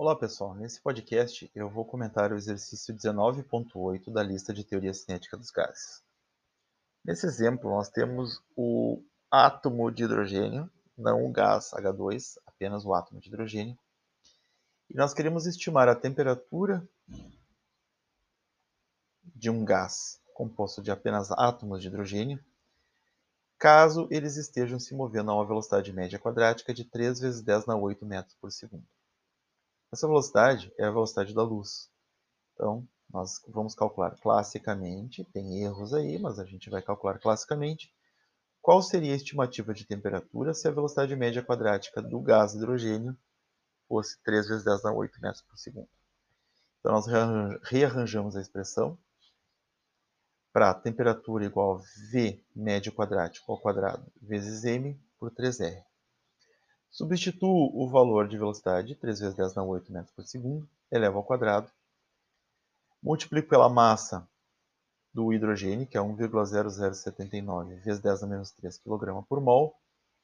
Olá pessoal, nesse podcast eu vou comentar o exercício 19.8 da lista de teoria cinética dos gases. Nesse exemplo nós temos o átomo de hidrogênio, não o gás H2, apenas o átomo de hidrogênio. E nós queremos estimar a temperatura de um gás composto de apenas átomos de hidrogênio, caso eles estejam se movendo a uma velocidade média quadrática de 3 vezes 10 na 8 metros por segundo. Essa velocidade é a velocidade da luz. Então, nós vamos calcular classicamente, tem erros aí, mas a gente vai calcular classicamente, qual seria a estimativa de temperatura se a velocidade média quadrática do gás hidrogênio fosse 3 vezes 10 na 8 metros por segundo. Então, nós rearranjamos a expressão para temperatura igual a V médio quadrático ao quadrado vezes m por 3r. Substituo o valor de velocidade, 3 vezes 10 na 8 metros por segundo, elevo ao quadrado. Multiplico pela massa do hidrogênio, que é 1,0079 vezes 10 a menos 3 kg por mol,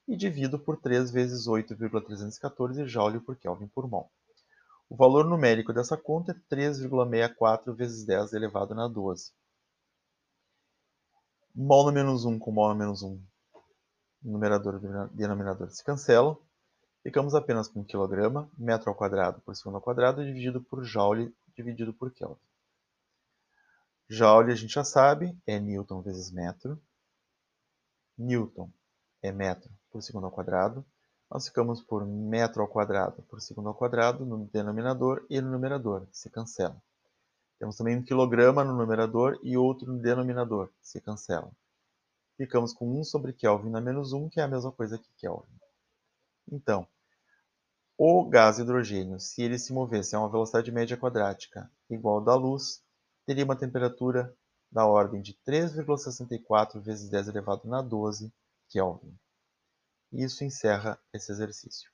e divido por 3 vezes 8,314 joule por Kelvin por mol. O valor numérico dessa conta é 3,64 vezes 10 elevado na 12. Mol no menos 1 com mol no menos 1, numerador e denominador se cancelam. Ficamos apenas com quilograma, metro ao quadrado por segundo ao quadrado, dividido por joule, dividido por Kelvin. Joule a gente já sabe, é Newton vezes metro. Newton é metro por segundo ao quadrado. Nós ficamos por metro ao quadrado por segundo ao quadrado no denominador e no numerador, se cancela. Temos também um quilograma no numerador e outro no denominador, se cancela. Ficamos com 1 sobre Kelvin na menos 1, que é a mesma coisa que Kelvin. Então, o gás hidrogênio, se ele se movesse a uma velocidade média quadrática igual à da luz, teria uma temperatura da ordem de 3,64 vezes 10 elevado na 12 Kelvin. Isso encerra esse exercício.